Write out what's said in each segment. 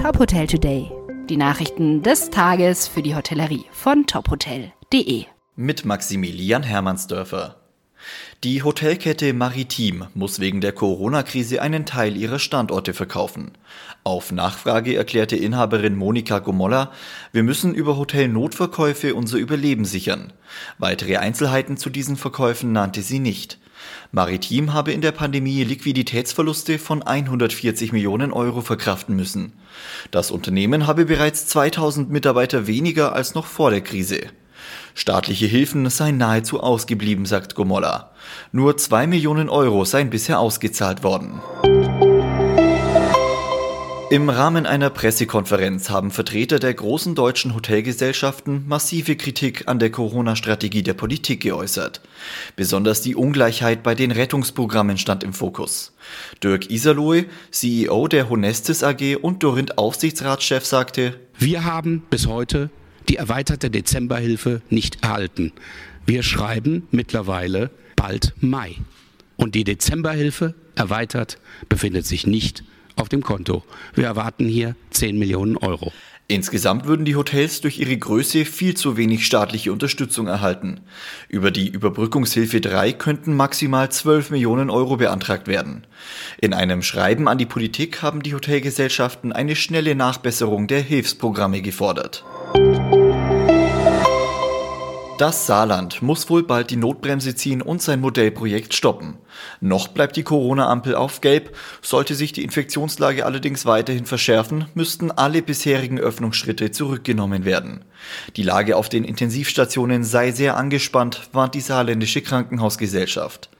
Top Hotel Today. Die Nachrichten des Tages für die Hotellerie von tophotel.de. Mit Maximilian Hermannsdörfer. Die Hotelkette Maritim muss wegen der Corona-Krise einen Teil ihrer Standorte verkaufen. Auf Nachfrage erklärte Inhaberin Monika Gomolla, wir müssen über Hotelnotverkäufe unser Überleben sichern. Weitere Einzelheiten zu diesen Verkäufen nannte sie nicht. Maritim habe in der Pandemie Liquiditätsverluste von 140 Millionen Euro verkraften müssen. Das Unternehmen habe bereits 2000 Mitarbeiter weniger als noch vor der Krise. Staatliche Hilfen seien nahezu ausgeblieben, sagt Gomolla. Nur 2 Millionen Euro seien bisher ausgezahlt worden. Im Rahmen einer Pressekonferenz haben Vertreter der großen deutschen Hotelgesellschaften massive Kritik an der Corona-Strategie der Politik geäußert. Besonders die Ungleichheit bei den Rettungsprogrammen stand im Fokus. Dirk Iserloh, CEO der Honestis AG und Dorint Aufsichtsratschef sagte, Wir haben bis heute die erweiterte Dezemberhilfe nicht erhalten. Wir schreiben mittlerweile bald Mai. Und die Dezemberhilfe erweitert befindet sich nicht auf dem Konto. Wir erwarten hier 10 Millionen Euro. Insgesamt würden die Hotels durch ihre Größe viel zu wenig staatliche Unterstützung erhalten. Über die Überbrückungshilfe 3 könnten maximal 12 Millionen Euro beantragt werden. In einem Schreiben an die Politik haben die Hotelgesellschaften eine schnelle Nachbesserung der Hilfsprogramme gefordert. Das Saarland muss wohl bald die Notbremse ziehen und sein Modellprojekt stoppen. Noch bleibt die Corona-Ampel auf Gelb. Sollte sich die Infektionslage allerdings weiterhin verschärfen, müssten alle bisherigen Öffnungsschritte zurückgenommen werden. Die Lage auf den Intensivstationen sei sehr angespannt, warnt die saarländische Krankenhausgesellschaft.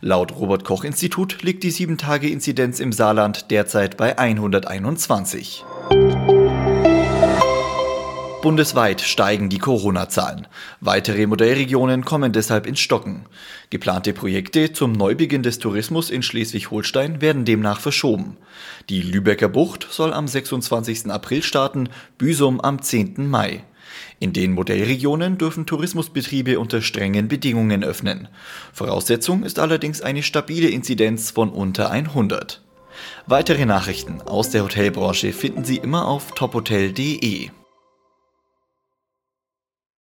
Laut Robert Koch Institut liegt die 7-Tage-Inzidenz im Saarland derzeit bei 121. Bundesweit steigen die Corona-Zahlen. Weitere Modellregionen kommen deshalb ins Stocken. Geplante Projekte zum Neubeginn des Tourismus in Schleswig-Holstein werden demnach verschoben. Die Lübecker Bucht soll am 26. April starten, Büsum am 10. Mai. In den Modellregionen dürfen Tourismusbetriebe unter strengen Bedingungen öffnen. Voraussetzung ist allerdings eine stabile Inzidenz von unter 100. Weitere Nachrichten aus der Hotelbranche finden Sie immer auf tophotel.de.